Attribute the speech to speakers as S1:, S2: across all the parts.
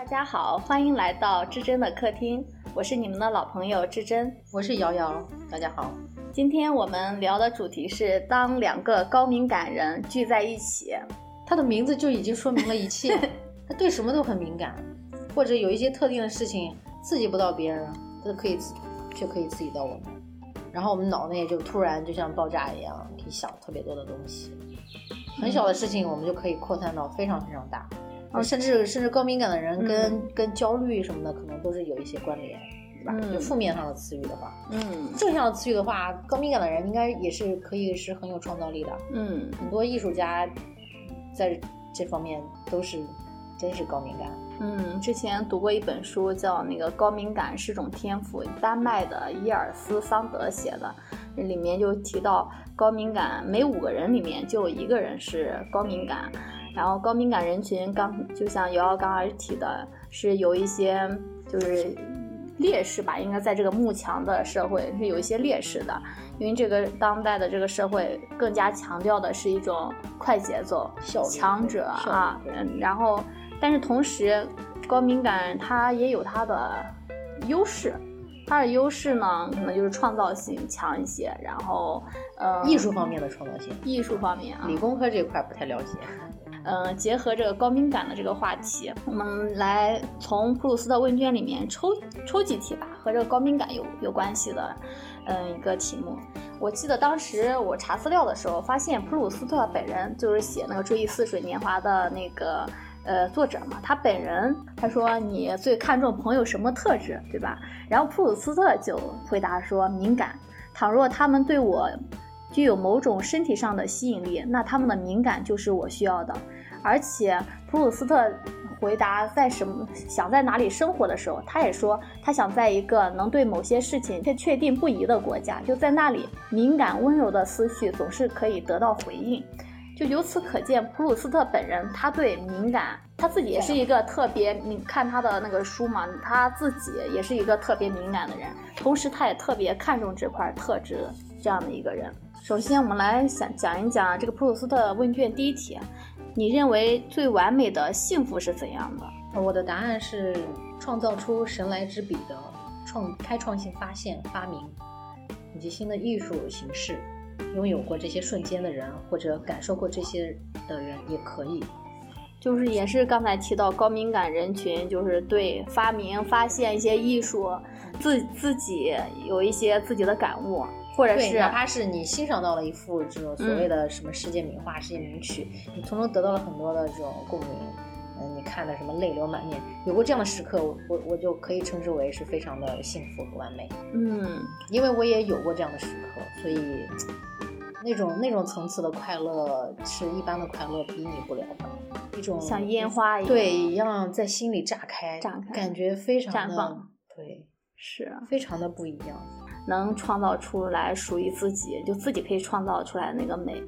S1: 大家好，欢迎来到至臻的客厅，我是你们的老朋友至臻，
S2: 我是瑶瑶，大家好。
S1: 今天我们聊的主题是当两个高敏感人聚在一起，
S2: 他的名字就已经说明了一切，他对什么都很敏感，或者有一些特定的事情刺激不到别人，他可以刺，却可以刺激到我们，然后我们脑内就突然就像爆炸一样，可以想特别多的东西，很小的事情我们就可以扩散到非常非常大。啊，甚至甚至高敏感的人跟跟焦虑什么的，可能都是有一些关联，对吧？就负面上的词语的话，
S1: 嗯，
S2: 正向的词语的话，高敏感的人应该也是可以是很有创造力的，
S1: 嗯，
S2: 很多艺术家在这方面都是真是高敏感。
S1: 嗯，之前读过一本书，叫那个《高敏感是种天赋》，丹麦的伊尔斯桑德写的，里面就提到高敏感每五个人里面就有一个人是高敏感。然后高敏感人群刚就像瑶瑶刚才提的，是有一些就是劣势吧，应该在这个慕强的社会是有一些劣势的，因为这个当代的这个社会更加强调的是一种快节奏、强者啊，嗯，然后但是同时高敏感它也有它的优势，它的优势呢可能就是创造性强一些，然后呃
S2: 艺术方面的创造性，
S1: 艺术方面啊，
S2: 理工科这块不太了解。
S1: 嗯，结合这个高敏感的这个话题，我们来从普鲁斯特问卷里面抽抽几题吧，和这个高敏感有有关系的，嗯，一个题目。我记得当时我查资料的时候，发现普鲁斯特本人就是写那个《追忆似水年华》的那个呃作者嘛，他本人他说你最看重朋友什么特质，对吧？然后普鲁斯特就回答说敏感，倘若他们对我。具有某种身体上的吸引力，那他们的敏感就是我需要的。而且普鲁斯特回答在什么想在哪里生活的时候，他也说他想在一个能对某些事情却确定不疑的国家，就在那里，敏感温柔的思绪总是可以得到回应。就由此可见，普鲁斯特本人他对敏感，他自己也是一个特别，你看他的那个书嘛，他自己也是一个特别敏感的人，同时他也特别看重这块特质这样的一个人。首先，我们来想讲一讲这个普鲁斯特问卷第一题，你认为最完美的幸福是怎样的？
S2: 我的答案是创造出神来之笔的创开创性发现、发明以及新的艺术形式。拥有过这些瞬间的人，或者感受过这些的人也可以。
S1: 就是也是刚才提到高敏感人群，就是对发明、发现一些艺术，自自己有一些自己的感悟。或者是
S2: 哪怕是你欣赏到了一幅这种所谓的什么世界名画、世界名曲，你从中得到了很多的这种共鸣，嗯，你看的什么泪流满面，有过这样的时刻，我我就可以称之为是非常的幸福和完美。
S1: 嗯，
S2: 因为我也有过这样的时刻，所以那种那种层次的快乐是一般的快乐比拟不了的，一种
S1: 像烟花一样，
S2: 对，一样在心里炸开，
S1: 炸开，
S2: 感觉非常
S1: 绽放，
S2: 对，
S1: 是
S2: 非常的不一样。
S1: 能创造出来属于自己，就自己可以创造出来那个美，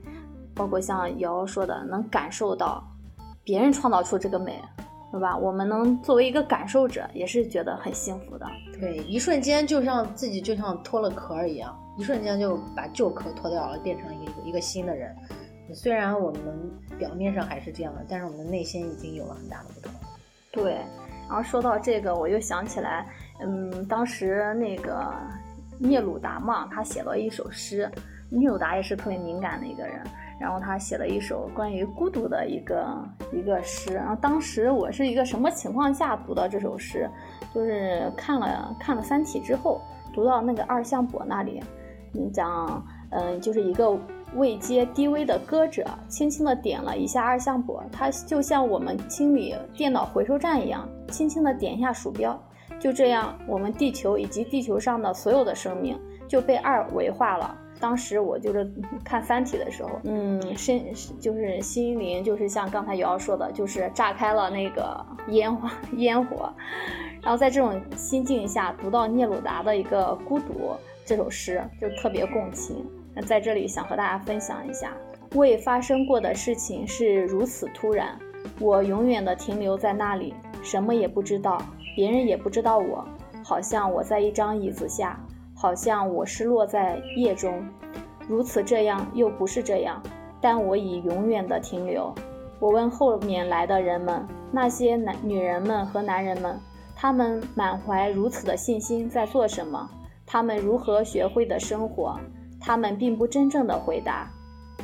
S1: 包括像瑶瑶说的，能感受到别人创造出这个美，对吧？我们能作为一个感受者，也是觉得很幸福的。
S2: 对，一瞬间就像自己就像脱了壳一样，一瞬间就把旧壳脱掉了，变成一个一个新的人。虽然我们表面上还是这样的，但是我们的内心已经有了很大的不同。
S1: 对，然后说到这个，我又想起来，嗯，当时那个。聂鲁达嘛，他写了一首诗。聂鲁达也是特别敏感的一个人，然后他写了一首关于孤独的一个一个诗。然后当时我是一个什么情况下读到这首诗？就是看了看了《三体》之后，读到那个二向箔那里，你讲，嗯，就是一个位阶低微的歌者，轻轻的点了一下二向箔，他就像我们清理电脑回收站一样，轻轻的点一下鼠标。就这样，我们地球以及地球上的所有的生命就被二维化了。当时我就是 看《三体》的时候，嗯，身就是心灵就是像刚才瑶瑶说的，就是炸开了那个烟花烟火。然后在这种心境下读到聂鲁达的一个《孤独》这首诗，就特别共情。那在这里想和大家分享一下，未发生过的事情是如此突然，我永远的停留在那里，什么也不知道。别人也不知道我，好像我在一张椅子下，好像我失落在夜中，如此这样又不是这样，但我已永远的停留。我问后面来的人们，那些男女人们和男人们，他们满怀如此的信心在做什么？他们如何学会的生活？他们并不真正的回答，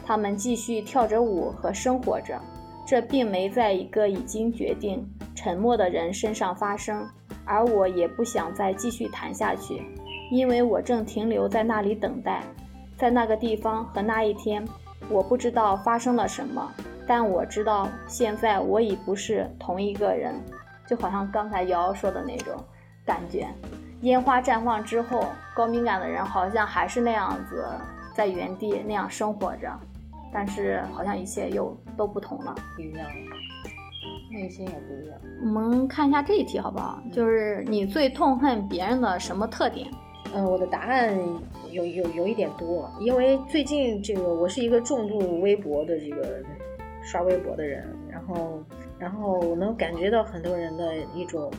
S1: 他们继续跳着舞和生活着。这并没在一个已经决定沉默的人身上发生，而我也不想再继续谈下去，因为我正停留在那里等待，在那个地方和那一天，我不知道发生了什么，但我知道现在我已不是同一个人，就好像刚才瑶瑶说的那种感觉。烟花绽放之后，高敏感的人好像还是那样子在原地那样生活着，但是好像一切又都不同了。
S2: 不一样，内心也不一样。
S1: 我们看一下这一题好不好？就是你最痛恨别人的什么特点？
S2: 嗯，我的答案有有有一点多，因为最近这个我是一个重度微博的这个刷微博的人，然后然后我能感觉到很多人的一种。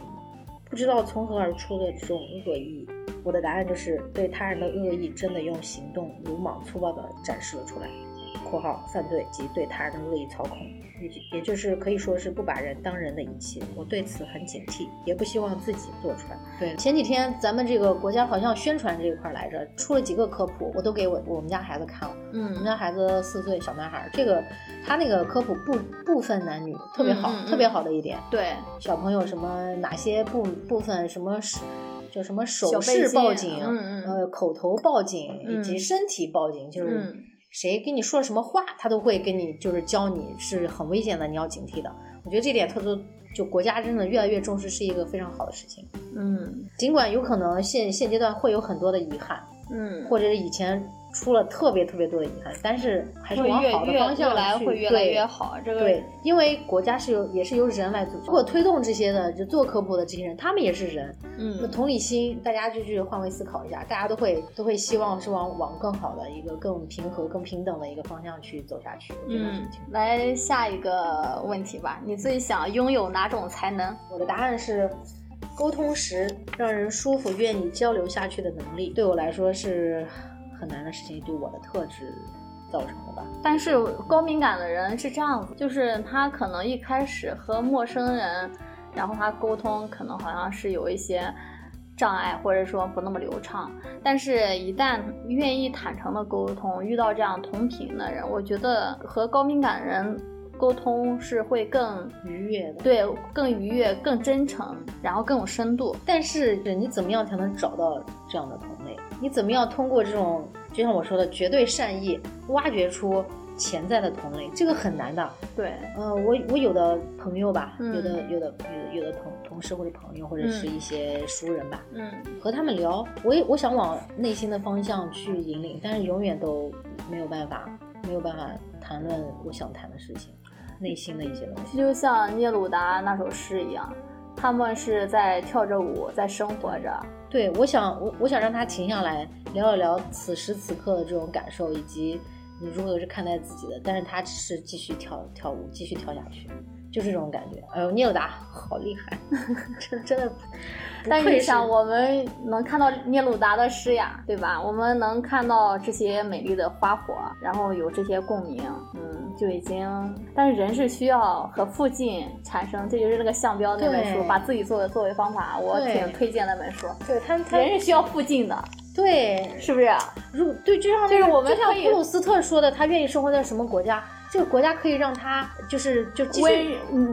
S2: 不知道从何而出的这种恶意，我的答案就是对他人的恶意真的用行动鲁莽粗暴的展示了出来。（括号犯罪及对他人的恶意操控）也也就是可以说是不把人当人的一切。我对此很警惕，也不希望自己做出来。对，前几天咱们这个国家好像宣传这一块来着，出了几个科普，我都给我我们家孩子看了。嗯，我们家孩子四岁小男孩，这个。他那个科普不不分男女，特别好，特别好的一点。
S1: 对，
S2: 小朋友什么哪些部部分什么是叫什么手势报警，呃，口头报警以及身体报警，就是谁跟你说什么话，他都会跟你就是教你是很危险的，你要警惕的。我觉得这点特殊，就国家真的越来越重视，是一个非常好的事情。
S1: 嗯，
S2: 尽管有可能现现阶段会有很多的遗憾，
S1: 嗯，
S2: 或者是以前。出了特别特别多的遗憾，但是还是往好的方向
S1: 来，会越来越好。这个
S2: 对，因为国家是由也是由人来组织，如果推动这些的，就做科普的这些人，他们也是人，
S1: 嗯，
S2: 那同理心，大家就去换位思考一下，大家都会都会希望是往往更好的一个更平和、更平等的一个方向去走下去。
S1: 嗯，来下一个问题吧，你最想拥有哪种才能？
S2: 我的答案是，沟通时让人舒服、愿意交流下去的能力，对我来说是。很难的事情对我的特质造成的吧。
S1: 但是高敏感的人是这样子，就是他可能一开始和陌生人，然后他沟通可能好像是有一些障碍，或者说不那么流畅。但是，一旦愿意坦诚的沟通，遇到这样同频的人，我觉得和高敏感人沟通是会更
S2: 愉悦的。
S1: 对，更愉悦、更真诚，然后更有深度。
S2: 但是，你怎么样才能找到这样的同类？你怎么样通过这种，就像我说的，绝对善意，挖掘出潜在的同类？这个很难的。
S1: 对，
S2: 呃，我我有的朋友吧，有的有的有有的同同事或者朋友或者是一些熟人吧，
S1: 嗯，
S2: 和他们聊，我也我想往内心的方向去引领，但是永远都没有办法，没有办法谈论我想谈的事情，内心的一些东西。
S1: 就像聂鲁达那首诗一样。他们是在跳着舞，在生活着。
S2: 对，我想，我我想让他停下来，聊一聊此时此刻的这种感受，以及你如何是看待自己的。但是他只是继续跳跳舞，继续跳下去。就这种感觉，哎呦，聂鲁达好厉害，真 真的。
S1: 但是想我们能看到聂鲁达的诗呀，对吧？我们能看到这些美丽的花火，然后有这些共鸣，嗯，就已经。但是人是需要和附近产生，这就是那个项标那本书，把自己作为作为方法，我挺推荐那本书。
S2: 对他，
S1: 人是需要附近的，
S2: 对，
S1: 是不是？
S2: 如对，就像
S1: 就是我们
S2: 像普鲁斯特说的，他愿意生活在什么国家？这个国家可以让他就是就
S1: 温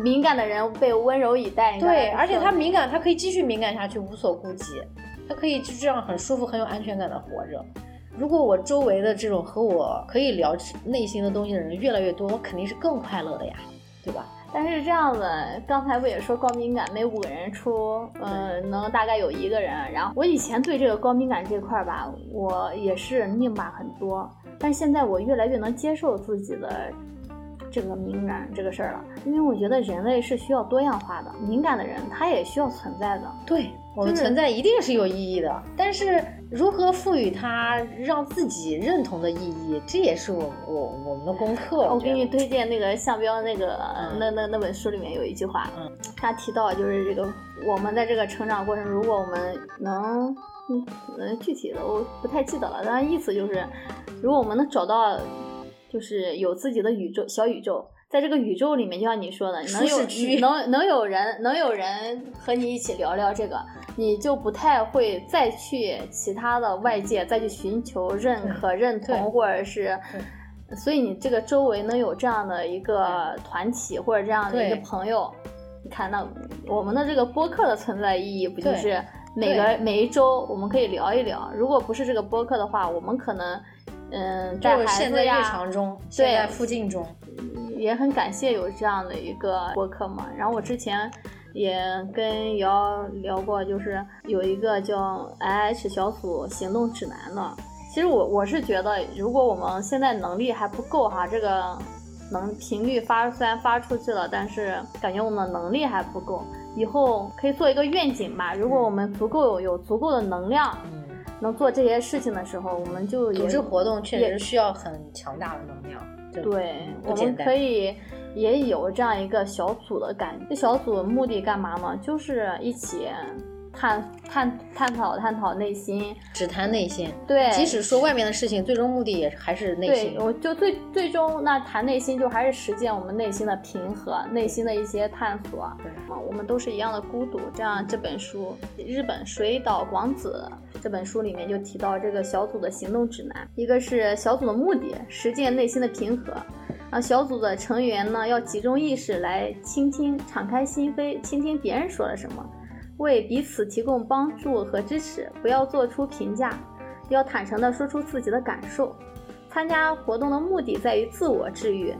S1: 敏感的人被温柔以待，
S2: 对，而且他敏感，他可以继续敏感下去，无所顾忌，他可以就这样很舒服、很有安全感的活着。如果我周围的这种和我可以聊内心的东西的人越来越多，我肯定是更快乐的呀，对吧？
S1: 但是这样子，刚才不也说高敏感，每五个人出，嗯，能大概有一个人。然后我以前对这个高敏感这块吧，我也是拧巴很多。但现在我越来越能接受自己的这个敏感这个事儿了，因为我觉得人类是需要多样化的，敏感的人他也需要存在的。
S2: 对，我们存在一定是有意义的，但是如何赋予它让自己认同的意义，这也是我我我们的功课。
S1: 我给你推荐那个项标那个那那那本书里面有一句话，嗯，他提到就是这个我们在这个成长过程，如果我们能。嗯，具体的我不太记得了，但意思就是，如果我们能找到，就是有自己的宇宙小宇宙，在在这个宇宙里面，就像你说的，能有能能有人能有人和你一起聊聊这个，你就不太会再去其他的外界再去寻求认可、认同，或者是。所以你这个周围能有这样的一个团体或者这样的一个朋友，你看那我们的这个播客的存在意义不就
S2: 对
S1: 是每个每一周我们可以聊一聊？如果不是这个播客的话，我们可能嗯带
S2: 就
S1: 孩子呀
S2: 现在日，常中，现在附近中，
S1: 也很感谢有这样的一个播客嘛。然后我之前也跟瑶聊过，就是有一个叫 IH 小组行动指南的。其实我我是觉得，如果我们现在能力还不够哈，这个能频率发虽然发出去了，但是感觉我们的能力还不够。以后可以做一个愿景吧。如果我们足够有足够的能量，
S2: 嗯，
S1: 能做这些事情的时候，我们就也
S2: 组织活动确
S1: 也
S2: 实需要很强大的能量，
S1: 对，我们可以也有这样一个小组的感觉。这小组的目的干嘛呢？就是一起探探探讨探讨内心。
S2: 只谈内心。
S1: 对，
S2: 即使说外面的事情，最终目的也还是内心
S1: 对
S2: 心，。
S1: 我就最最终那谈内心，就还是实践我们内心的平和，内心的一些探索。
S2: 对
S1: 啊，我们都是一样的孤独。这样这本书，日本水岛广子这本书里面就提到这个小组的行动指南，一个是小组的目的，实践内心的平和。啊，小组的成员呢要集中意识来倾听，敞开心扉，倾听别人说了什么，为彼此提供帮助和支持，不要做出评价，要坦诚地说出自己的感受。参加活动的目的在于自我治愈，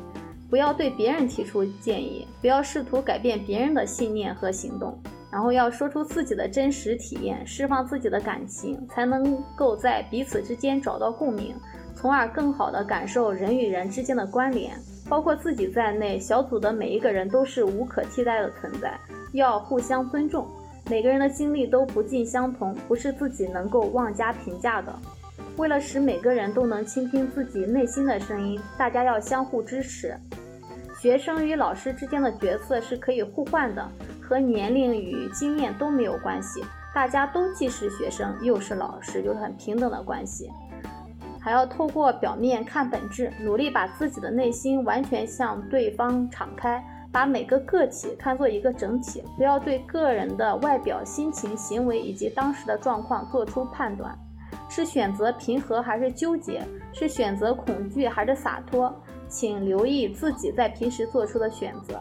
S1: 不要对别人提出建议，不要试图改变别人的信念和行动，然后要说出自己的真实体验，释放自己的感情，才能够在彼此之间找到共鸣，从而更好地感受人与人之间的关联。包括自己在内，小组的每一个人都是无可替代的存在，要互相尊重。每个人的经历都不尽相同，不是自己能够妄加评价的。为了使每个人都能倾听自己内心的声音，大家要相互支持。学生与老师之间的角色是可以互换的，和年龄与经验都没有关系。大家都既是学生又是老师，就是很平等的关系。还要透过表面看本质，努力把自己的内心完全向对方敞开，把每个个体看作一个整体，不要对个人的外表、心情、行为以及当时的状况做出判断。是选择平和还是纠结？是选择恐惧还是洒脱？请留意自己在平时做出的选择。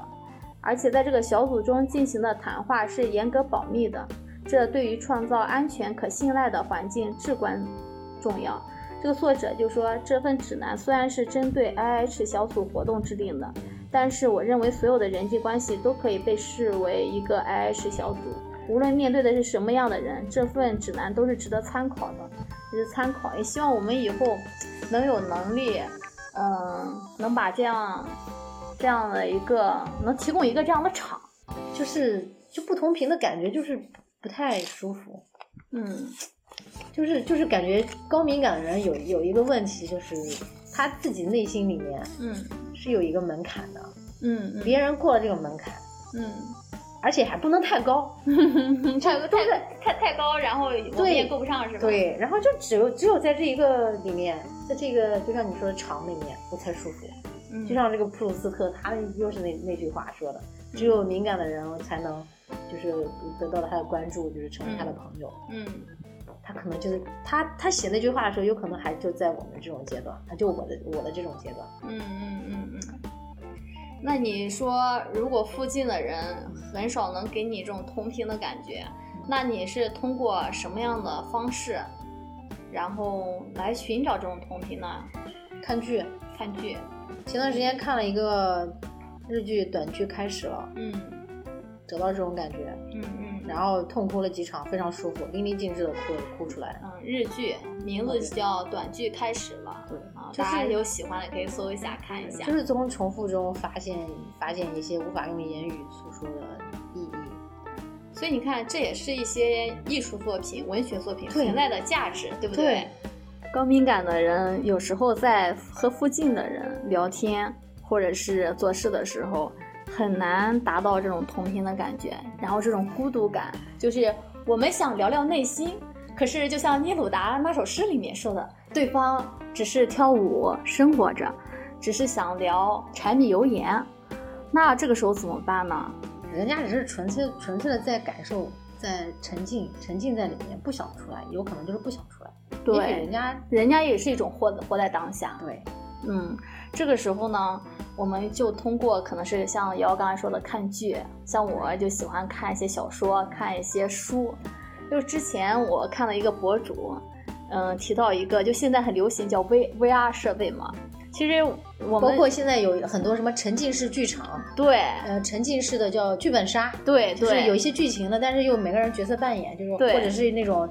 S1: 而且在这个小组中进行的谈话是严格保密的，这对于创造安全可信赖的环境至关重要。这个作者就说，这份指南虽然是针对 IH 小组活动制定的，但是我认为所有的人际关系都可以被视为一个 IH 小组。无论面对的是什么样的人，这份指南都是值得参考的，值得参考。也希望我们以后能有能力，嗯、能把这样这样的一个能提供一个这样的场，
S2: 就是就不同频的感觉，就是不太舒服。
S1: 嗯
S2: 就是就是感觉高敏感的人有有一个问题，就是他自己内心里面
S1: 嗯
S2: 是有一个门槛的，
S1: 嗯嗯
S2: 别人过了这个门槛，
S1: 嗯，
S2: 而且还不能太高。
S1: 太太太太高，然后我们
S2: 对
S1: 也够不上是吧？，
S2: 对，然后就只有只有在这一个里面，在这个就像你说的场里面，我才舒服。
S1: 嗯、
S2: 就像这个普鲁斯特，他又是那那句话说的，只有敏感的人才能就是得到了他的关注，就是成为他的朋友。
S1: 嗯
S2: 他可能就是他他写那句话的时候，有可能还就在我们这种阶段，他就我的我的这种阶段。
S1: 嗯嗯嗯嗯。那你说，如果附近的人很少能给你这种同频的感觉，那你是通过什么样的方式，然后来寻找这种同频呢？
S2: 看剧，
S1: 看剧，
S2: 前段时间看了一个日剧短剧开始了，
S1: 嗯
S2: 得到这种感觉，
S1: 嗯嗯，
S2: 然后痛哭了几场，非常舒服，淋漓尽致的哭哭出来。
S1: 嗯，日剧名字叫《短剧开始了》
S2: 对
S1: 啊，
S2: 就是
S1: 大家有喜欢的可以搜一下看一下。
S2: 就是从重复中发现发现一些无法用言语诉说的意义。
S1: 所以你看，这也是一些艺术作品、文学作品存在的价值，对不
S2: 对？
S1: 高敏感的人有时候在和附近的人聊天或者是做事的时候，很难达到这种同频的感觉，然后这种孤独感，就是我们想聊聊内心，可是就像聂鲁达那首诗里面说的，对方只是跳舞生活着，只是想聊柴米油盐，那这个时候怎么办呢？
S2: 人家只是纯粹纯粹的在感受，在沉浸沉浸在里面，不想出来，有可能就是不想出来。
S1: 对
S2: 人，家
S1: 人家也是一种活活在当下。
S2: 对
S1: 嗯，这个时候呢，我们就通过可能是像瑶刚才说的看剧，像我就喜欢看一些小说，看一些书。就是之前我看了一个博主，嗯、提到一个就现在很流行叫 V VR 设备嘛。其实我们
S2: 包括现在有很多什么沉浸式剧场，
S1: 对
S2: 呃，沉浸式的叫剧本杀，
S1: 对对，
S2: 就是有一些剧情的，但是又每个人角色扮演，就是或者是那种。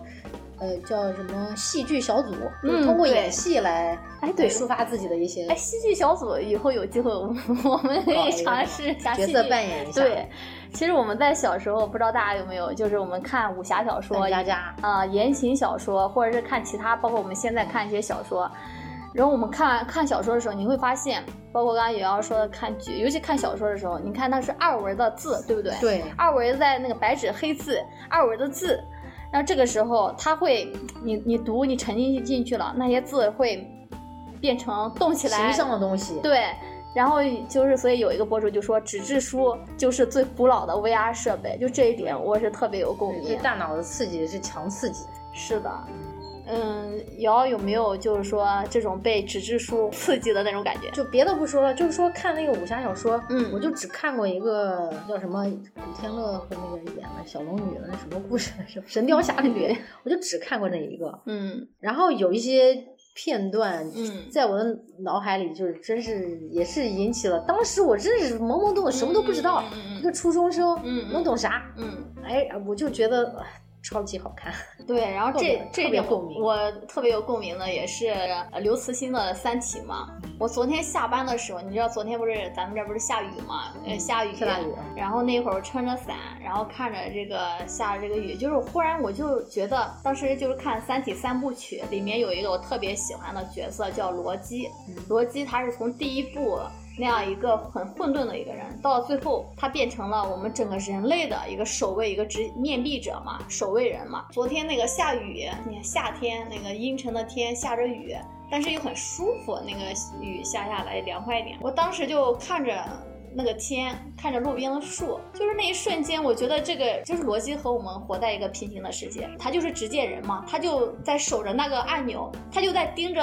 S2: 呃，叫什么戏剧小组，就是
S1: 嗯对
S2: 通过演戏来，
S1: 哎对
S2: 抒发自己的一些
S1: 哎，戏剧小组以后有机会，我们我们可以尝试一下
S2: 角色扮演一下。
S1: 对，其实我们在小时候，不知道大家有没有，就是我们看武侠小说
S2: 扮，家家，
S1: 啊、言情小说，或者是看其他，包括我们现在看一些小说。然后我们看看小说的时候，你会发现，包括刚刚也要说的看剧，尤其看小说的时候，你看它是二维的字，对不对？。
S2: 对，
S1: 二维在那个白纸黑字，二维的字，然后这个时候它会，你你读，你沉浸进去了，那些字会变成动起来，
S2: 形象的东西，
S1: 对，然后就是，所以有一个博主就说，纸质书就是最古老的 VR 设备，就这一点我是特别有共鸣。
S2: 对大脑的刺激是强刺激。
S1: 是的，嗯，瑶有没有就是说这种被纸质书刺激的那种感觉？
S2: 就别的不说了，就是说看那个武侠小说，
S1: 嗯
S2: 我就只看过一个叫什么古天乐和那个演的小龙女的那什么故事什么，《神雕侠侣》
S1: 对，
S2: 我就只看过那一个。
S1: 嗯
S2: 然后有一些片段，
S1: 嗯
S2: 在我的脑海里就是真是也是引起了，当时我真是懵懵懂懂，什么都不知道，
S1: 嗯
S2: 一个初中生，能懂啥？
S1: 嗯，
S2: 哎，我就觉得。哎超级好看，
S1: 对，然后这这点
S2: 共鸣
S1: 我特别有共鸣的也是呃刘慈欣的《三体》嘛。我昨天下班的时候，你知道昨天不是咱们这儿不是下雨嘛？呃，下雨，
S2: 下大雨啊
S1: 然后那会儿撑着伞，然后看着这个下着这个雨，就是忽然我就觉得，当时就是看《三体》三部曲，里面有一个我特别喜欢的角色叫罗辑。罗辑他是从第一部那样一个很混沌的一个人，到最后他变成了我们整个人类的一个守卫，一个直面壁者嘛，守卫人嘛。昨天那个下雨，你看夏天那个阴沉的天下着雨，但是又很舒服，那个雨下下来凉快一点。我当时就看着。那个天，看着路边的树，就是那一瞬间，我觉得这个就是罗辑和我们活在一个平行的世界。他就是执剑人嘛，他就在守着那个按钮，他就在盯着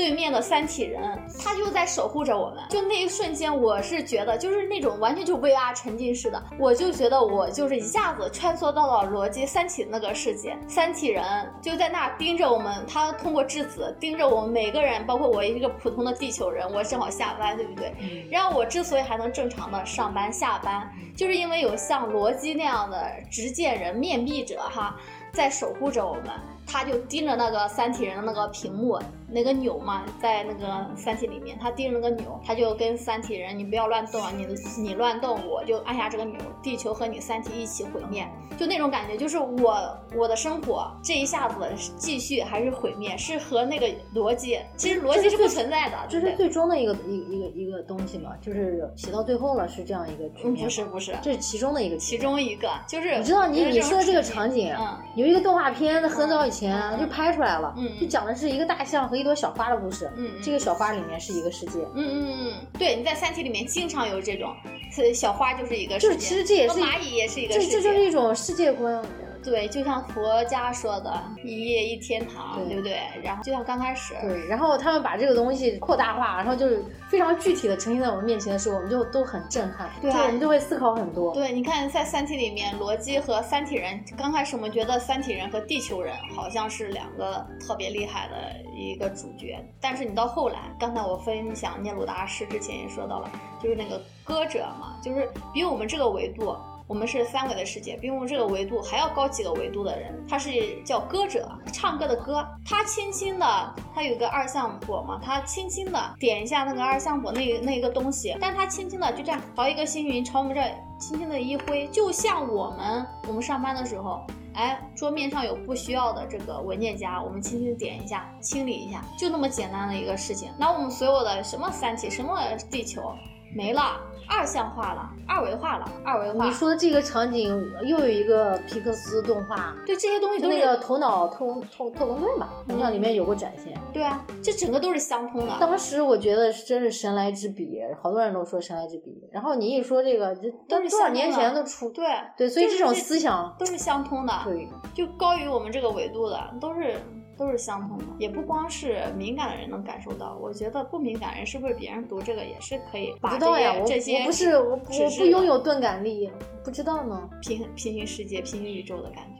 S1: 对面的三体人，他就在守护着我们。就那一瞬间，我是觉得就是那种完全就 VR 沉浸式的，我就觉得我就是一下子穿梭到了罗辑三体那个世界，三体人就在那盯着我们，他通过质子盯着我们每个人，包括我一个普通的地球人，我正好下班，对不对？然后我之所以还能正常的上班下班，就是因为有像罗辑那样的执剑人、面壁者哈，在守护着我们。他就盯着那个三体人的那个屏幕，那个钮嘛，在那个三体里面，他盯着那个钮，他就跟三体人，你不要乱动啊，你你乱动，我就按下这个钮，地球和你三体一起毁灭，就那种感觉，就是我我的生活这一下子继续还是毁灭，是和那个逻辑，其实逻辑是不存在的，
S2: 这是？最终的一个一个一个一个东西嘛，就是写到最后了是这样一个局
S1: 嗯，
S2: 面，
S1: 不是，不是，
S2: 这是其中的一个
S1: 其。中一个就是
S2: 你知道你你说的这个
S1: 场
S2: 场景，
S1: 嗯
S2: 有一个动画片，很早以前
S1: 嗯
S2: 就拍出来了，
S1: 嗯。
S2: 就讲的是一个大象和一朵小花的故事。这个小花里面是一个世界，
S1: 嗯嗯嗯，对，你在《三体》里面经常有这种，是小花就是一个
S2: 就是
S1: 世界，
S2: 其实这也是
S1: 和蚂蚁也是一个世界，
S2: 这这就是一种世界观。
S1: 对，就像佛家说的“一夜一天堂”，
S2: 对
S1: 对不对？然后就像刚开始，
S2: 对，然后他们把这个东西扩大化，然后就是非常具体的呈现在我们面前的时候，我们就都很震撼，
S1: 对啊
S2: 就我们就会思考很多。
S1: 对，你看在《三体》里面，罗辑和三体人，刚开始我们觉得三体人和地球人好像是两个特别厉害的一个主角，但是你到后来，刚才我分享聂鲁达诗之前也说到了，就是那个歌者嘛，就是比我们这个维度。我们是三维的世界，比我们这个维度还要高几个维度的人，他是叫歌者，唱歌的歌。他轻轻的，他有个二向箔嘛，他轻轻的点一下那个二向箔那那一个东西，但他轻轻的就这样朝一个星云朝我们这轻轻的一挥，就像我们我们上班的时候。哎，桌面上有不需要的这个文件夹，我们轻轻点一下，清理一下，就那么简单的一个事情。那我们所有的什么三体，什么地球，没了，二项化了，二维化了，二维化。
S2: 你说的这个场景又有一个皮克斯动画，
S1: 对这些东西都是
S2: 那个头脑特特特工队吧，好像里面有过展现。
S1: 对啊，这整个都是相通的。
S2: 当时我觉得真是神来之笔，好多人都说神来之笔。然后你一说这个，这
S1: 都是
S2: 多少年前都出，
S1: 对
S2: 对，所以这种思想
S1: 都是相通的，
S2: 对，
S1: 就高于我们这个维度的，都是。都是相通的，也不光是敏感的人能感受到。我觉得不敏感人是不是别人读这个也是可以？
S2: 不知道呀，我
S1: 我
S2: 不是我我不拥有钝感力，不知道呢。
S1: 平平行世界、平行宇宙的感觉。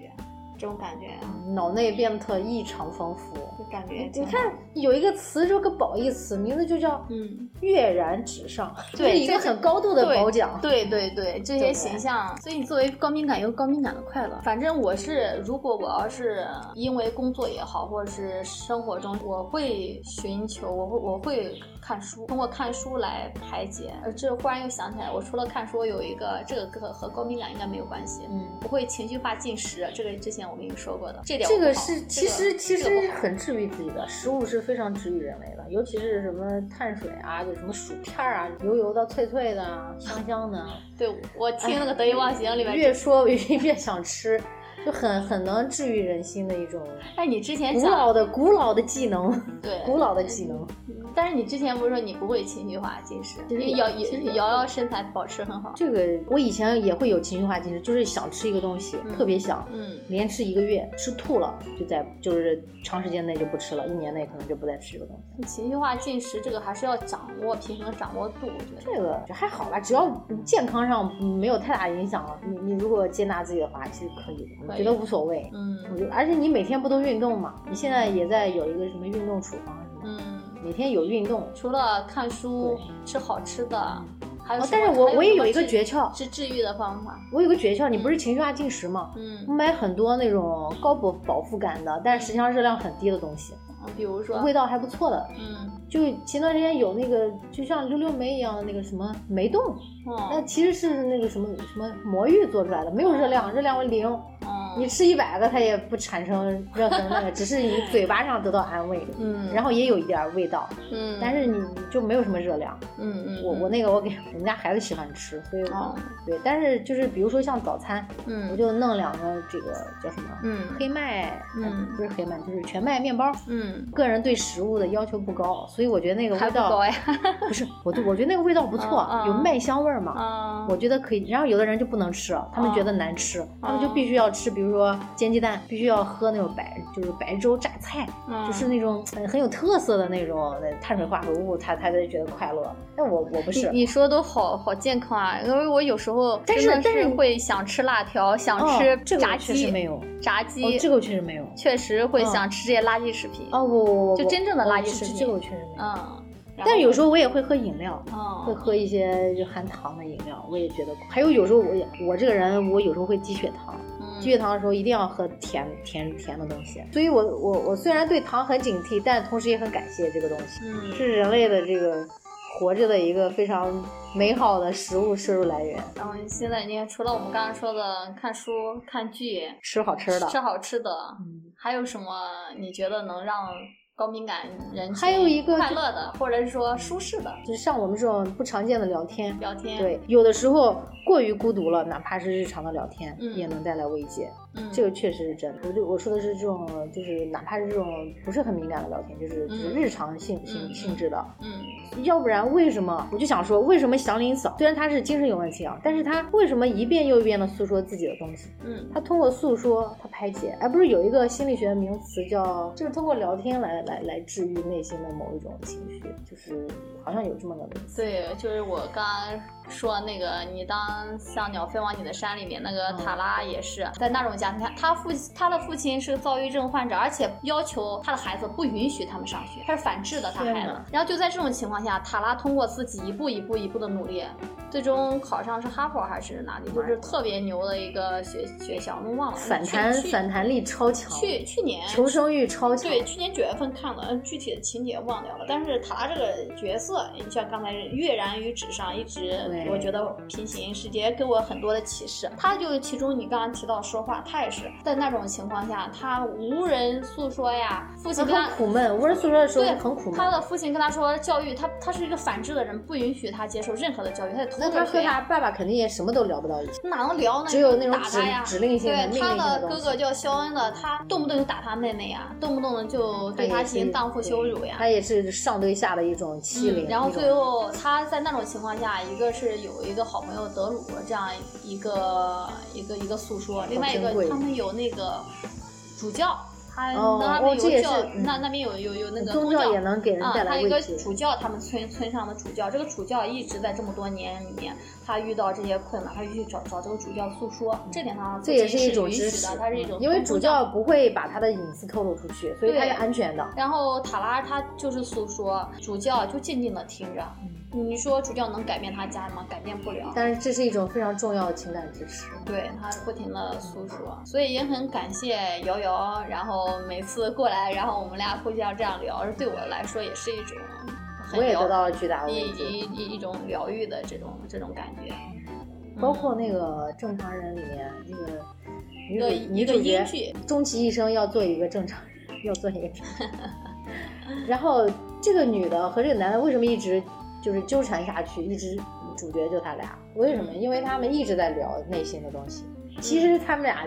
S1: 这种感觉啊，
S2: 脑内变得异常丰富，
S1: 就感觉
S2: 你看有一个词，就个褒义词，名字就叫
S1: 嗯
S2: 跃然纸上，
S1: 对
S2: 一个很高度的褒奖。
S1: 对对对，这些形象，所以你作为高敏感有高敏感的快乐。反正我是，如果我要是因为工作也好，或者是生活中，我会寻求，我会我会看书，通过看书来排解。呃，这忽然又想起来，我除了看书，有一个这个和和高敏感应该没有关系。
S2: 嗯，
S1: 不会情绪化进食，这个之前。我跟你说过的，这点
S2: 这个是其实其实很治愈自己的，食物是非常治愈人类的，尤其是什么碳水啊，就什么薯片啊，油油的、脆脆的、香香的。
S1: 对我听那个得意忘形里面，
S2: 越说越 越想吃。就很很能治愈人心的一种，
S1: 哎，你之前
S2: 古老的古老的技能，
S1: 对，
S2: 古老的技能。
S1: 但是你之前不是说你不会情绪化进食？瑶瑶瑶身材保持很好。
S2: 这个我以前也会有情绪化进食，就是想吃一个东西，特别想，
S1: 嗯，
S2: 连吃一个月，吃吐了就在就是长时间内就不吃了，一年内可能就不再吃这个东西。
S1: 情绪化进食这个还是要掌握平衡掌握度，我觉得
S2: 这个还好吧，只要健康上没有太大影响，你你如果接纳自己的话，其实可以的，我觉得无所谓。
S1: 嗯，
S2: 我就而且你每天不都运动吗？你现在也在有一个什么运动处方是
S1: 吗？嗯。
S2: 每天有运动，
S1: 除了看书、吃好吃的，还有。
S2: 但是我我也有一个诀窍，
S1: 是治愈的方法。
S2: 我有个诀窍，你不是情绪化进食吗？
S1: 嗯。
S2: 我买很多那种高饱饱腹感的，但是实际上热量很低的东西。
S1: 比如说。
S2: 味道还不错的。
S1: 嗯。
S2: 就前段时间有那个，就像溜溜梅一样的那个什么梅冻，那其实是那个什么什么魔芋做出来的，没有热量，热量为零。你吃一百个，它也不产生任何那个，只是你嘴巴上得到安慰，
S1: 嗯，
S2: 然后也有一点味道，
S1: 嗯，
S2: 但是你就没有什么热量，
S1: 嗯嗯，
S2: 我我那个我给我们家孩子喜欢吃，所以对，但是就是比如说像早餐，
S1: 嗯，
S2: 我就弄两个这个叫什么，
S1: 嗯，
S2: 黑麦，
S1: 嗯，
S2: 不是黑麦，就是全麦面包，
S1: 嗯，
S2: 个人对食物的要求不高，所以我觉得那个味道
S1: 高呀，
S2: 不是，我对我觉得那个味道不错，有麦香味嘛，
S1: 啊，
S2: 我觉得可以，然后有的人就不能吃，他们觉得难吃，他们就必须要吃，比如说煎鸡。蛋必须要喝那种白，就是白粥榨菜，就是那种很有特色的那种碳水化合物，他他才觉得快乐。但我我不是，
S1: 你说都好好健康啊，因为我有时候
S2: 但是但是
S1: 会想吃辣条，想吃炸鸡，
S2: 确实没有
S1: 炸鸡，
S2: 这个确实没有，
S1: 确实会想吃这些垃圾食品。
S2: 哦，我
S1: 就真正的垃圾食品，
S2: 这个我确实没有。
S1: 嗯，
S2: 但有时候我也会喝饮料，会喝一些就含糖的饮料，我也觉得。还有有时候我也我这个人，我有时候会低血糖。低血糖的时候一定要喝甜甜甜的东西，所以我我我虽然对糖很警惕，但同时也很感谢这个东西，
S1: 嗯，
S2: 是人类的这个活着的一个非常美好的食物摄入来源。
S1: 然后现在你看除了我们刚刚说的看书、看剧、
S2: 吃好吃的、
S1: 吃好吃的，
S2: 嗯，
S1: 还有什么你觉得能让？高敏感人
S2: 还有一个
S1: 快乐的，或者是说舒适的，
S2: 就是像我们这种不常见的聊天，
S1: 聊天，
S2: 对，有的时候过于孤独了，哪怕是日常的聊天，
S1: 嗯，
S2: 也能带来慰藉，
S1: 嗯，
S2: 这个确实是真的。我就我说的是这种，就是哪怕是这种不是很敏感的聊天，就是就是日常性性性质的，
S1: 嗯，
S2: 要不然为什么我就想说，为什么祥林嫂虽然她是精神有问题啊，但是她为什么一遍又一遍的诉说自己的东西？
S1: 嗯，
S2: 她通过诉说，她排解，而不是有一个心理学名词叫，就是通过聊天来来来治愈。内心的某一种情绪，就是好像有这么个名词。
S1: 对，就是我刚刚说那个，你当像鸟飞往你的山里面，那个塔拉也是在那种家庭，他他父他的父亲是躁郁症患者，而且要求他的孩子不允许他们上学，他是反制的他孩子。然后就在这种情况下，塔拉通过自己一步一步一步的努力，最终考上是哈佛还是哪里，就是特别牛的一个学学校，我忘了。
S2: 反弹反弹力超强。
S1: 去去年
S2: 求生欲超强。
S1: 对，去年九月份看的，具体的。情节忘掉了，但是塔拉这个角色，你像刚才跃然于纸上，一直我觉得平行世界给我很多的启示。他就其中你刚刚提到说话，他也是在那种情况下，他无人诉说呀，父亲跟他
S2: 很苦闷，无人诉说的时候
S1: 对
S2: 很苦闷。
S1: 他的父亲跟他说，教育他他是一个反智的人，不允许他接受任何的教育，他得偷
S2: 那他和他。爸爸肯定也什么都聊不到一起。
S1: 哪能聊呢？
S2: 只有那种指
S1: 打他呀。
S2: 指令性的
S1: 对，他
S2: 的
S1: 哥哥叫肖恩的，他动不动就打他妹妹呀，动不动的就对他进行荡妇羞辱呀。
S2: 他也是上对下的一种欺凌。
S1: 嗯，然后最后他在那种情况下，一个是有一个好朋友德鲁这样一个一个一个诉说，另外一
S2: 珍
S1: 他们有那个主教，他
S2: 哦
S1: 那边有教，那那边有有有那个
S2: 宗教也能给人
S1: 啊，
S2: 带
S1: 他一个。主教，他们村村上的主教，这个主教一直在这么多年里面，他遇到这些困难，他就去找找这个主教诉说，这点上
S2: 这也是一种支持
S1: 的，，它是一种
S2: 因为主
S1: 教
S2: 教不会把他的隐私透露出去，所以他是安全的。
S1: 然后塔拉他就是诉说，主教就静静的听着。你说主教能改变他家吗？改变不了。
S2: 但是这是一种非常重要的情感支持。
S1: 对他不停的诉说，所以也很感谢瑶瑶，然后每次过来，然后我们俩互相这样聊，对我来说也是一种很
S2: 我也得到了巨大的慰藉。
S1: 一一一种疗愈的这种这种感觉。
S2: 包括那个正常人里面那个女
S1: 一个一个
S2: 主角
S1: 英剧，
S2: 终其一生要做一个正常人，要做一个正。然后这个女的和这个男的为什么一直就是纠缠下去？一直主角就他俩，为什么？因为他们一直在聊内心的东西。其实他们俩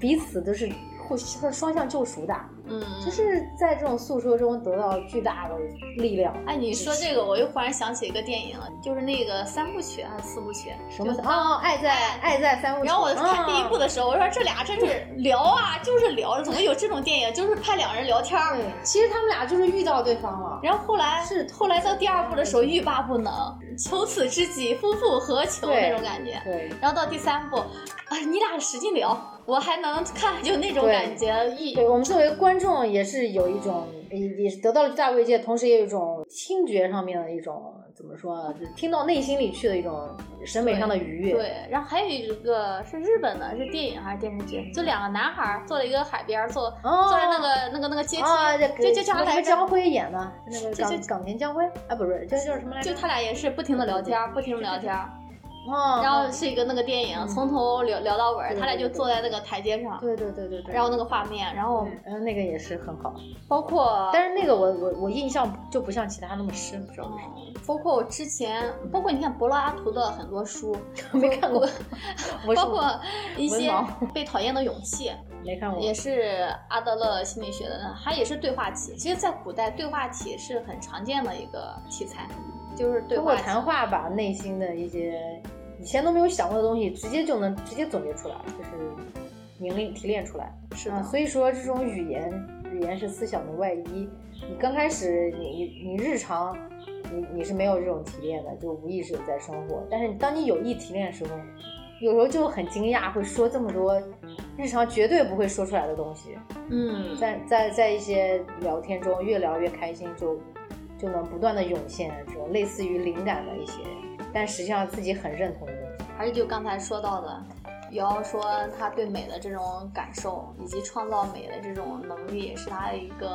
S2: 彼此都是互是双向救赎的，
S1: 嗯，
S2: 就是在这种诉说中得到巨大的力量。
S1: 哎，你说这个，我又忽然想起一个电影了，就是那个三部曲还是四部曲？
S2: 什么
S1: 就是
S2: 哦，爱在爱在三部曲。
S1: 然后我看第一部
S2: 的。
S1: 时候，我说这俩真是聊啊，就是聊，怎么有这种电影？就是拍两人聊天儿。
S2: 对，其实他们俩就是遇到对方了。
S1: 然后后来
S2: 是
S1: 后来到第二部的时候欲罢不能，求此知己，夫复何求那种感觉。
S2: 对，
S1: 然后到第三部，啊，你俩使劲聊，我还能看，就那种感觉。一
S2: 对我们作为观众也是有一种，也也是得到了巨大慰藉，同时也有一种听觉上面的一种怎么说啊，就是听到内心里去的一种审美上的愉悦。
S1: 对，然后还有一个是日本的，是电影还是电视剧？就两个男孩儿坐在一个海边儿，坐、
S2: 哦
S1: 坐在那个那个那个阶梯，
S2: 啊，这
S1: 就就叫
S2: 什么
S1: 来着
S2: 江辉演的，那个
S1: 这这
S2: 冈冈田将辉啊，不是，叫叫什么来着？
S1: 就他俩也是不停的聊天儿，不停的聊天儿。
S2: 哦，
S1: 然后是一个那个电影，
S2: 嗯
S1: 从头聊聊到尾他俩就坐在那个台阶上，
S2: 对对对对对，
S1: 然后那个画面，然后
S2: 嗯，那个也是很好，
S1: 包括
S2: 但是那个我我我印象就不像其他那么深，不知道为什么。
S1: 嗯包括我之前，包括你看柏拉图的很多书，
S2: 没看过，
S1: 包括一些被讨厌的勇气，
S2: 没看过，
S1: 也是阿德勒心理学的，它也是对话体。其实，在古代，对话体是很常见的一个题材，就是对
S2: 通过。谈话把内心的一些以前都没有想过的东西，直接就能直接总结出来，就是凝练提炼出来。
S1: 是的，
S2: 啊，所以说这种语言，语言是思想的外衣。你刚开始你你你日常，你你是没有这种提炼的，就无意识的在生活。但是当你有意提炼的时候，有时候就很惊讶，会说这么多日常绝对不会说出来的东西。
S1: 嗯，
S2: 在在在一些聊天中，越聊越开心，就就能不断的涌现这种类似于灵感的一些，但实际上自己很认同。
S1: 还是就刚才说到的，瑶瑶说他对美的这种感受，以及创造美的这种能力，是他的一个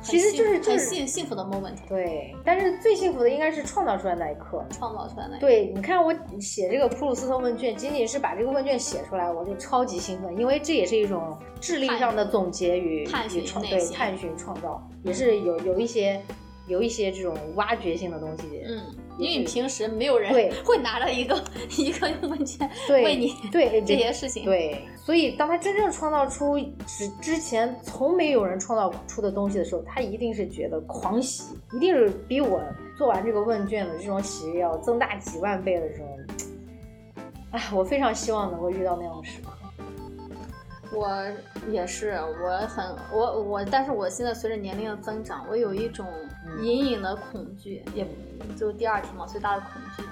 S2: 其实就是就是
S1: 幸幸福的 moment，
S2: 对，但是最幸福的应该是创造出来那一刻。
S1: 创造出来的。
S2: 对，你看我写这个普鲁斯特问卷，仅仅是把这个问卷写出来，我就超级兴奋，因为这也是一种智力上的总结与
S1: 探寻
S2: 与创对探寻创造，也是有有一些有一些这种挖掘性的东西。
S1: 嗯，因为你平时没有人
S2: 对
S1: 会拿着一个一个问卷
S2: 对
S1: 为你
S2: 对
S1: 这些事情。，
S2: 对，所以当他真正创造出之之前从没有人创造出的东西的时候，他一定是觉得狂喜，一定是比我做完这个问卷的这种喜悦要增大几万倍的这种。哎，我非常希望能够遇到那样的时刻。
S1: 我也是，我很我我，但是我现在随着年龄的增长，我有一种
S2: 嗯
S1: 隐隐的恐惧，也就第二题嘛，最大的恐惧，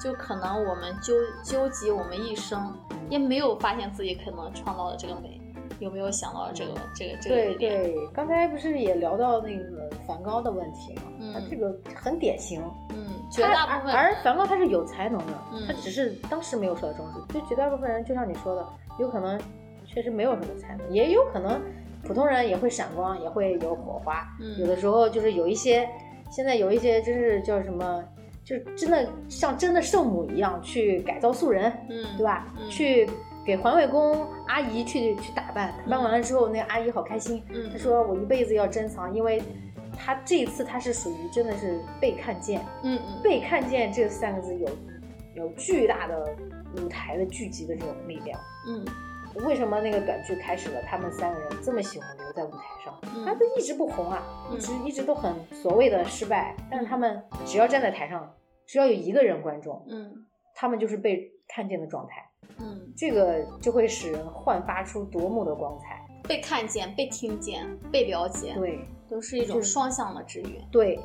S1: 就可能我们纠纠集我们一生，也没有发现自己可能创造的这个美，有没有想到这个这个这个
S2: 对？对，刚才不是也聊到那个梵高的问题吗？
S1: 嗯
S2: 他这个很典型，
S1: 嗯，绝大部分
S2: 他而而梵高他是有才能的，
S1: 嗯
S2: 他只是当时没有受到重视。就绝大部分人，就像你说的，有可能确实没有什么才能，也有可能普通人也会闪光，也会有火花。
S1: 嗯
S2: 有的时候就是有一些，现在有一些真是叫什么，就真的像真的圣母一样去改造素人，
S1: 嗯，
S2: 对吧？
S1: 嗯
S2: 去给环卫工阿姨去去打扮，打扮完了之后，那个阿姨好开心。
S1: 嗯
S2: 她说我一辈子要珍藏，因为她这一次她是属于真的是被看见，
S1: 嗯嗯
S2: 被看见这三个字有有巨大的舞台的聚集的这种力量。
S1: 嗯
S2: 为什么那个短剧开始了，他们三个人这么喜欢留在舞台上？
S1: 嗯
S2: 他都一直不红啊，
S1: 嗯
S2: 一直一直都很所谓的失败，但是他们只要站在台上，只要有一个人观众，
S1: 嗯
S2: 他们就是被看见的状态，
S1: 嗯，
S2: 这个就会使人焕发出夺目的光彩。
S1: 被看见、被听见、被了解，
S2: 对
S1: 都是一种双向的治愈。
S2: 对，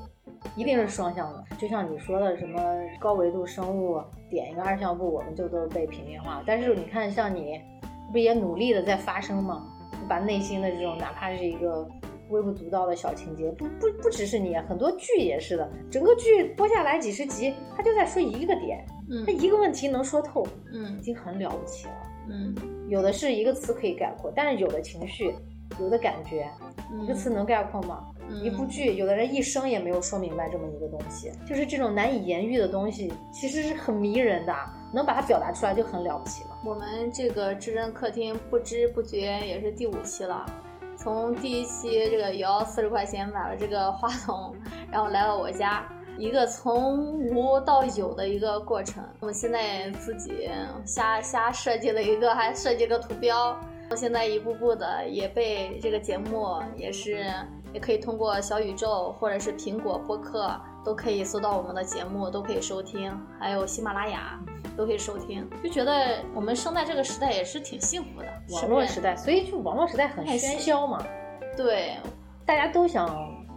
S2: 一定是双向的。就像你说的，什么高维度生物点一个二项步，我们就都被平面化。但是你看，像你不也努力的在发声吗？你把内心的这种，哪怕是一个微不足道的小情节，不不不只是你，很多剧也是的。整个剧播下来几十集，他就在说一个点，
S1: 嗯
S2: 他一个问题能说透，
S1: 嗯
S2: 已经很了不起了。
S1: 嗯
S2: 有的是一个词可以概括，但是有的情绪，有的感觉，
S1: 嗯，
S2: 一个词能概括吗？
S1: 嗯
S2: 一部剧，有的人一生也没有说明白这么一个东西，就是这种难以言喻的东西，其实是很迷人的，能把它表达出来就很了不起了。
S1: 我们这个智臻客厅不知不觉也是第五期了。从第一期这个摇四十块钱买了这个话筒，然后来到我家，一个从无到有的一个过程。我们现在自己瞎瞎设计了一个，还设计了图标。我现在一步步的也被这个节目也是也可以通过小宇宙或者是苹果播客都可以搜到我们的节目，都可以收听，还有喜马拉雅都可以收听，就觉得我们生在这个时代也是挺幸福的。
S2: 网络时代，所以就网络时代很喧嚣嘛，
S1: 对，
S2: 大家都想，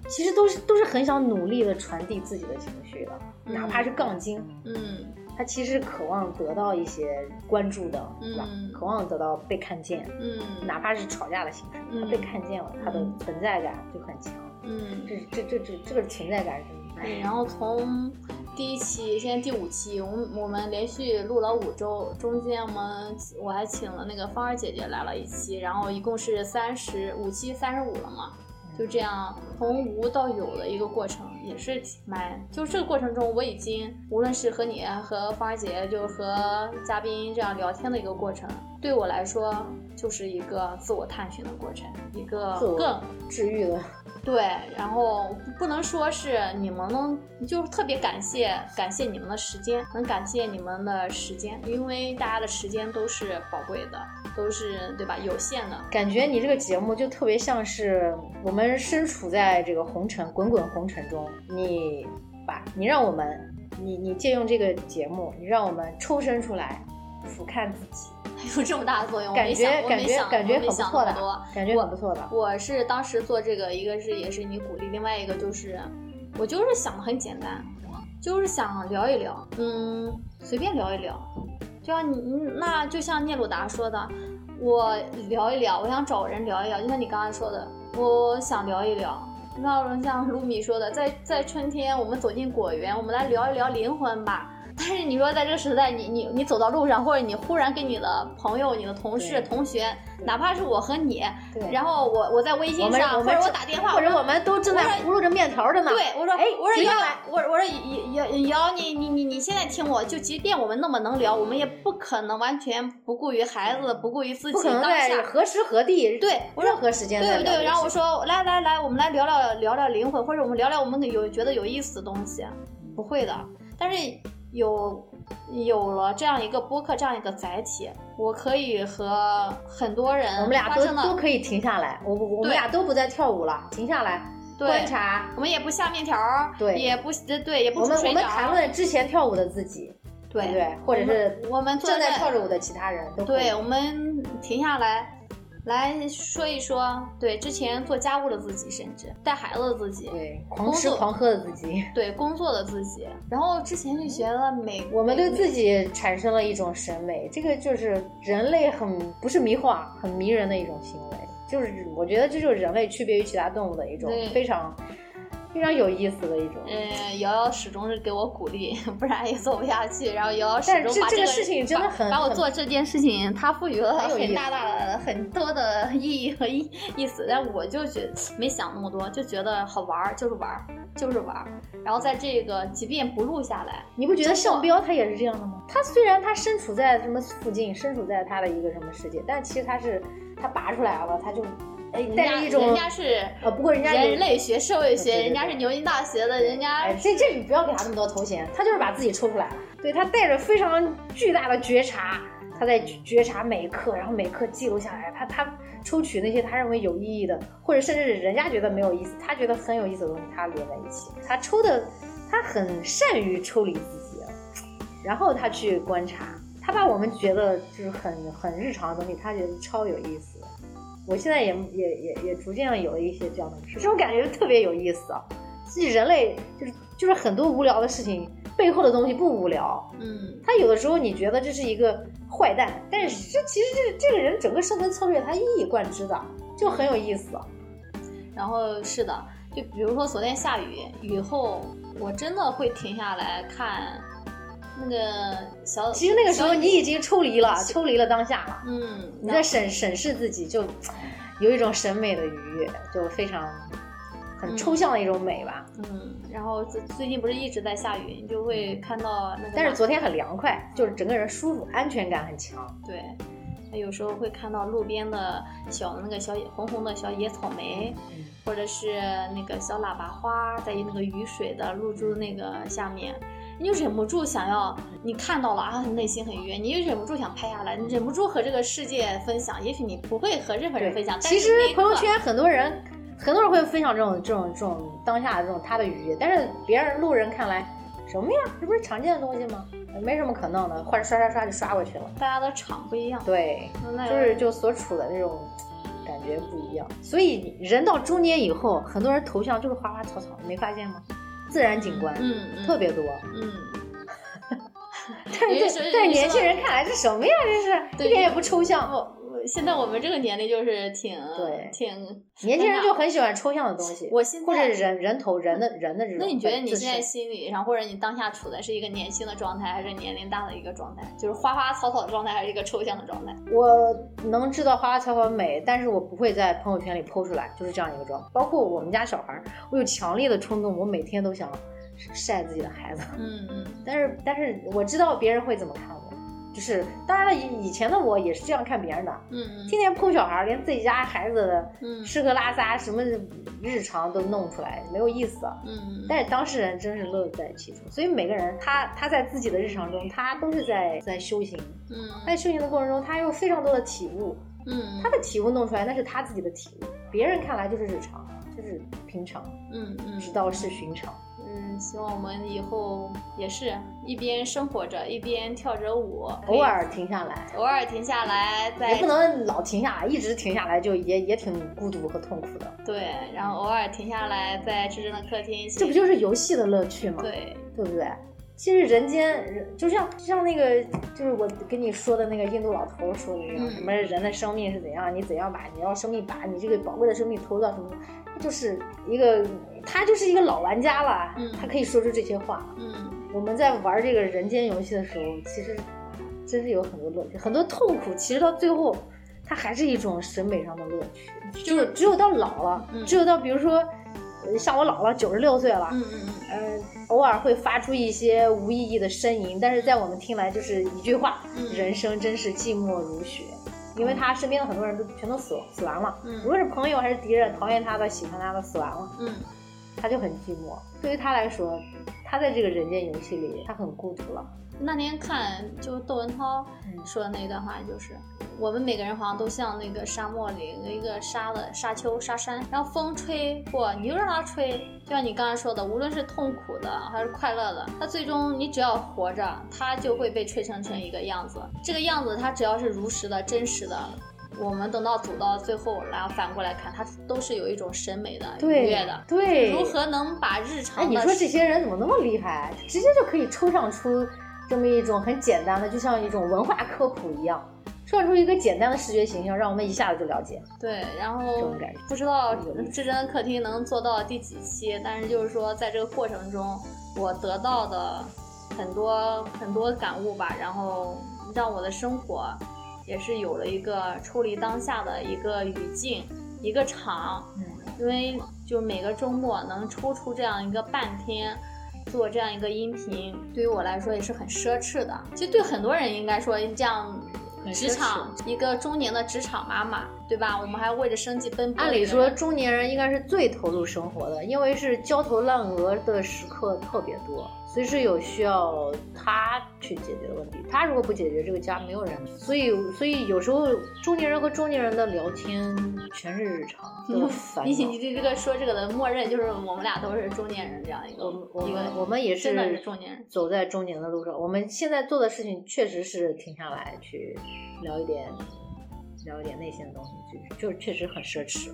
S2: 其实都是都是很想努力的传递自己的情绪的，
S1: 嗯
S2: 哪怕是杠精，
S1: 嗯
S2: 他其实渴望得到一些关注的，是吧？
S1: 嗯
S2: 渴望得到被看见，
S1: 嗯
S2: 哪怕是吵架的形式，
S1: 嗯
S2: 他被看见了，他的
S1: 嗯
S2: 存在感就很强。
S1: 嗯，
S2: 这这这这这个存在感是，
S1: 对，
S2: 哎，
S1: 然后从第一期现在第五期，我们我们连续录了五周，中间我们我还请了那个芳儿姐姐来了一期，然后一共是三十五期三十五了嘛，就这样从无到有的一个过程，也是挺蛮，就这个过程中我已经无论是和你和芳儿姐，就是和嘉宾这样聊天的一个过程，对我来说就是一个自我探寻的过程，一个更
S2: 治愈的。
S1: 对，然后不能说是你们能，就是特别感谢感谢你们的时间，很感谢你们的时间，因为大家的时间都是宝贵的，都是对吧？有限的。
S2: 感觉你这个节目就特别像是我们身处在这个红尘滚滚红尘中，你把你让我们，你你借用这个节目，你让我们抽身出来，俯瞰自己，
S1: 有这么大的作用，我
S2: 感觉感
S1: 我没想
S2: 觉感觉很不错感觉很不错的。
S1: 我是当时做这个，一个是也是你鼓励，另外一个就是我就是想的很简单，就是想聊一聊，嗯，随便聊一聊，就像你嗯那就像聂鲁达说的，我聊一聊，我想找人聊一聊，就像你刚才说的，我想聊一聊。那像卢米说的，在在春天，我们走进果园，我们来聊一聊灵魂吧。但是你说在这个时代，你你你走到路上，或者你忽然跟你的朋友、你的同事、同学，哪怕是我和你，
S2: 对
S1: 然后我我在微信上，或者我打电话，
S2: 或者我们都正在
S1: 我说
S2: 葫芦着面条着呢。
S1: 对我说，
S2: 哎
S1: 我说瑶我我说瑶瑶瑶，你你你你现在听我，就即便我们那么能聊，我们也不可能完全不顾于孩子，不顾于自己当下。
S2: 何时何地，
S1: 对
S2: 任何时间在
S1: 对不对？然后我说，来来来，我们来聊聊聊聊灵魂，或者我们聊聊我们有觉得有意思的东西。不会的，但是有有了这样一个播客这样一个载体，我可以和很多人
S2: 我们俩都都可以停下来，我我我们俩都不再跳舞了，停下来观察。
S1: 我们也不下面条，
S2: 对。
S1: 也不对，也不
S2: 我们我们谈论之前跳舞的自己，
S1: 对。
S2: 对？或者是
S1: 我们
S2: 正在
S1: 在
S2: 跳着舞的其他人都
S1: 对，我们停下来，来说一说，对之前做家务的自己，甚至带孩子的自己，
S2: 对狂吃狂喝的自己，
S1: 对工作的自己，然后之前就觉得美，
S2: 我们对自己产生了一种审美，这个就是人类很不是迷惑，很迷人的一种行为。就是我觉得这就是人类区别于其他动物的一种非常非常有意思的一种。
S1: 嗯，瑶瑶始终是给我鼓励，不然也做不下去。然后瑶瑶始终把个
S2: 这这个事情真的
S1: 把把我
S2: 很很
S1: 做这件事情，她赋予了
S2: 很
S1: 大大的很多的意义和意意思，但我就觉没想那么多，就觉得好玩儿，就是玩儿。就是玩儿。然后在这个即便不录下来，
S2: 你不觉得项彪他也是这样的吗？他虽然他身处在什么附近，身处在他的一个什么世界，但其实他是他拔出来了，他就哎带着一种
S1: 人家是
S2: 呃，不过人家
S1: 人类学、社会学，人家是牛津大学的，人家
S2: 哎，这这你不要给他那么多头衔，他就是把自己抽出来了。对他带着非常巨大的觉察，他在觉察每一刻，然后每一刻记录下来。他他抽取那些他认为有意义的，或者甚至是人家觉得没有意思，他觉得很有意思的东西，他连在一起。他抽的，他很善于抽离自己，然后他去观察，他把我们觉得就是很很日常的东西，他觉得超有意思。我现在也也也也逐渐有了一些这样的，这种感觉特别有意思啊。自己人类就是就是很多无聊的事情背后的东西不无聊，
S1: 嗯，
S2: 他有的时候你觉得这是一个坏蛋，但是这其实这这个人整个生存策略他一以贯之的，就很有意思。
S1: 然后是的，就比如说昨天下雨，雨后我真的会停下来看那个小。
S2: 其实那个时候你已经抽离了，抽离了当下了，
S1: 嗯，
S2: 你在审审视自己，就有一种审美的愉悦，就非常很抽象的一种美吧。
S1: 嗯，然后最最近不是一直在下雨，你就会看到那个。
S2: 但是昨天很凉快，就是整个人舒服，安全感很强。
S1: 对，那有时候会看到路边的小那个小野红红的小野草莓，
S2: 嗯
S1: 或者是那个小喇叭花在那个雨水的露珠那个下面，你就忍不住想要，你看到了啊，内心很愉悦，你就忍不住想拍下来，你忍不住和这个世界分享。也许你不会和任何人分享，但
S2: 其实朋友圈很多人很多人会分享这种这种这种当下的这种他的愉悦，但是别人路人看来什么呀？这不是常见的东西吗？没什么可弄的，或者刷刷刷就刷过去了。
S1: 大家的场不一样，
S2: 对，就是就所处的这种感觉不一样，所以人到中年以后，很多人头像就是花花草草，你没发现吗？自然景观，
S1: 嗯嗯
S2: 特别多。
S1: 嗯，
S2: 但是
S1: 也是
S2: 对，但是年轻人看来这什么呀？这是一点也不抽象。
S1: 我现在我们这个年龄就是挺
S2: 对
S1: 挺
S2: 年轻人就很喜欢抽象的东西，
S1: 我现在
S2: 或者人人头人的人的这种。
S1: 那你觉得你现在心理上，或者你当下处的是一个年轻的状态，还是年龄大的一个状态？就是花花草草的状态，还是一个抽象的状态？
S2: 我能知道花花草草美，但是我不会在朋友圈里剖出来，就是这样一个状态。包括我们家小孩儿，我有强烈的冲动，我每天都想晒自己的孩子。
S1: 嗯嗯
S2: 但是但是我知道别人会怎么看我，就是当然了，以以前的我也是这样看别人的，
S1: 嗯
S2: 天天碰小孩儿，连自己家孩子的
S1: 嗯。
S2: 吃喝拉撒什么日常都弄出来，没有意思。
S1: 嗯
S2: 但是当事人真是乐在其中，所以每个人他他在自己的日常中，他都是在在修行，
S1: 嗯。
S2: 在修行的过程中，他有非常多的体悟，
S1: 嗯
S2: 他的体悟弄出来那是他自己的体悟，别人看来就是日常，就是平常，
S1: 嗯嗯，
S2: 知道是寻常。
S1: 嗯，希望我们以后也是一边生活着，一边跳着舞，
S2: 偶尔停下来，
S1: 偶尔停下来，在
S2: 也不能老停下来，一直停下来就也也挺孤独和痛苦的。
S1: 对，然后偶尔停下来，在智真的客厅，
S2: 这不就是游戏的乐趣吗？
S1: 对，
S2: 对不对？其实人间人就像就像那个，就是我跟你说的那个印度老头说的那样，
S1: 嗯
S2: 什么人的生命是怎样，你怎样把你要生命把你这个宝贵的生命投入到什么，就是一个他就是一个老玩家了，
S1: 嗯。
S2: 他可以说出这些话。
S1: 嗯。
S2: 我们在玩这个人间游戏的时候，其实真是有很多乐趣，很多痛苦，其实到最后，它还是一种审美上的乐趣。就是只有到老了，
S1: 嗯。
S2: 只有到比如说，呃像我姥姥九十六岁了，
S1: 嗯嗯
S2: 呃，偶尔会发出一些无意义的呻吟，但是在我们听来就是一句话：
S1: 嗯。
S2: 人生真是寂寞如雪。因为他身边的很多人都全都死死完了，
S1: 嗯。
S2: 无论是朋友还是敌人，讨厌他的、喜欢他的死完了，
S1: 嗯
S2: 他就很寂寞。对于他来说，他在这个人间游戏里，他很孤独了。
S1: 那天看就窦文涛
S2: 嗯
S1: 说的那段话，就是我们每个人好像都像那个沙漠里一个沙的沙丘、沙山，然后风吹过，你就让它吹。就像你刚才说的，无论是痛苦的还是快乐的，它最终你只要活着，它就会被吹成成一个样子。这个样子它只要是如实的、真实的。我们等到走到最后，然后反过来看，它都是有一种审美的、愉
S2: 对
S1: 悦的。
S2: 对，
S1: 如何能把日
S2: 哎，
S1: 常的？
S2: 你说这些人怎么那么厉害？直接就可以抽象出这么一种很简单的，就像一种文化科普一样，抽象出一个简单的视觉形象，让我们一下子就了解。
S1: 对，然后
S2: 这种感觉
S1: 不知道至真客厅能做到第几期，但是就是说，在这个过程中，我得到的很多很多感悟吧，然后让我的生活也是有了一个抽离当下的一个语境、一个场，
S2: 嗯
S1: 因为就每个周末能抽出这样一个半天。做这样一个音频，对于我来说也是很奢侈的。其实对很多人应该说，这样职场一个中年的职场妈妈，对吧？我们还为着生计奔波。
S2: 按理说，中年人应该是最投入生活的，因为是焦头烂额的时刻特别多。随时有需要他去解决的问题，他如果不解决，这个家没有人。所以，所以有时候中年人和中年人的聊天全是日常 的烦恼。
S1: 你你这这个说这个的默认就是我们俩都是中年人这样一个。
S2: 我我们我们也真的是
S1: 中年人，
S2: 走在中年的路上。我们现在做的事情确实是停下来去聊一点。聊一点内心的东西，就是就是确实很奢侈，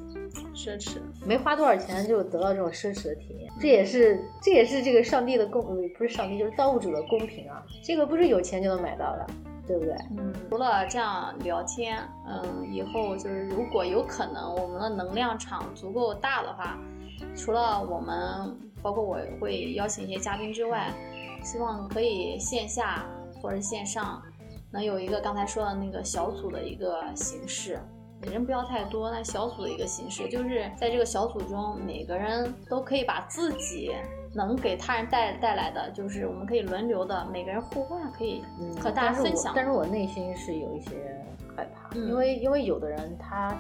S1: 奢侈，
S2: 没花多少钱就得到这种奢侈的体验，这也是这也是这个上帝的公，不是上帝就是造物主的公平啊，这个不是有钱就能买到的，对不对？
S1: 嗯，除了这样聊天，嗯，以后就是如果有可能我们的能量场足够大的话，除了我们，包括我会邀请一些嘉宾之外，希望可以线下或者线上。能有一个刚才说的那个小组的一个形式，人不要太多，那小组的一个形式，就是在这个小组中，每个人都可以把自己能给他人带带来的，就是我们可以轮流的，每个人互换，可以和大家分享。
S2: 但是我内心是有一些害怕，因为因为有的人他。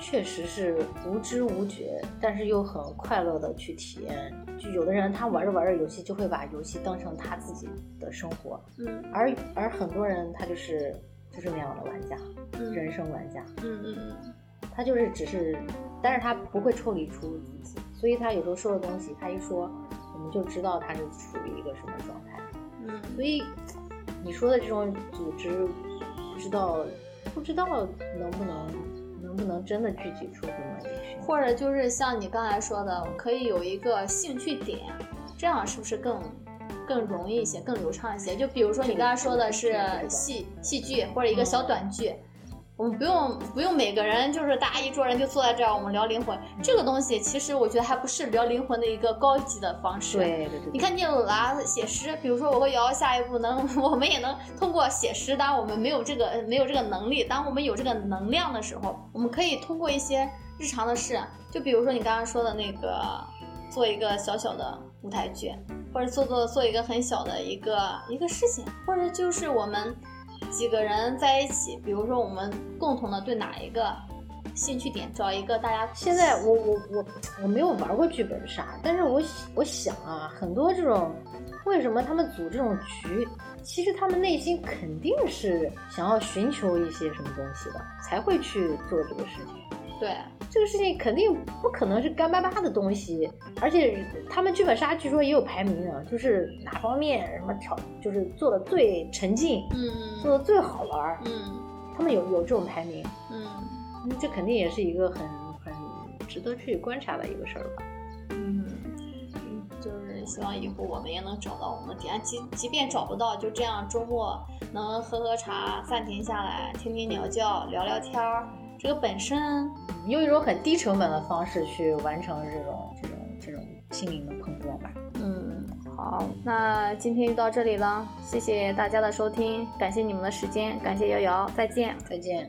S2: 确实是无知无觉，但是又很快乐的去体验。就有的人他玩着玩着游戏，就会把游戏当成他自己的生活。
S1: 嗯，
S2: 而而很多人他就是就是那样的玩家，人生玩家。
S1: 嗯嗯嗯，
S2: 他就是只是，但是他不会抽离出自己，所以他有时候说的东西，他一说，我们就知道他是处于一个什么状态。
S1: 嗯，
S2: 所以你说的这种组织，不知道不知道能不能。能不能真的具体出这么一群？
S1: 或者就是像你刚才说的，可以有一个兴趣点，这样是不是更更容易一些，更流畅一些？就比如说你刚才说的是戏戏剧或者一个小短剧。我们不用不用每个人就是大家一桌人就坐在这儿，我们聊灵魂这个东西，其实我觉得还不是聊灵魂的一个高级的方式。
S2: 对对对。
S1: 你看聂鲁达写诗，比如说我和瑶瑶下一步能，我们也能通过写诗。当我们没有这个没有这个能力，当我们有这个能量的时候，我们可以通过一些日常的事，就比如说你刚刚说的那个，做一个小小的舞台剧，或者做做做一个很小的一个一个事情，或者就是我们。几个人在一起，比如说我们共同的对哪一个兴趣点，找一个大家。
S2: 现在我我我我没有玩过剧本杀，但是我我想啊，很多这种为什么他们组这种局，其实他们内心肯定是想要寻求一些什么东西的，才会去做这个事情。
S1: 对。
S2: 这个事情肯定不可能是干巴巴的东西，而且他们剧本杀据说也有排名啊，就是哪方面什么挑，就是做的最沉浸，
S1: 嗯，
S2: 做的最好玩，
S1: 嗯，
S2: 他们有有这种排名，
S1: 嗯，
S2: 这肯定也是一个很很值得去观察的一个事儿吧，
S1: 嗯，就是希望以后我们也能找到我们的点，即即便找不到，就这样周末能喝喝茶，暂停下来，听听鸟叫，聊聊天儿。这个本身
S2: 用一种很低成本的方式去完成这种这种这种心灵的碰撞吧。
S1: 嗯，好，那今天就到这里了，谢谢大家的收听，感谢你们的时间，感谢瑶瑶，再见，
S2: 再见。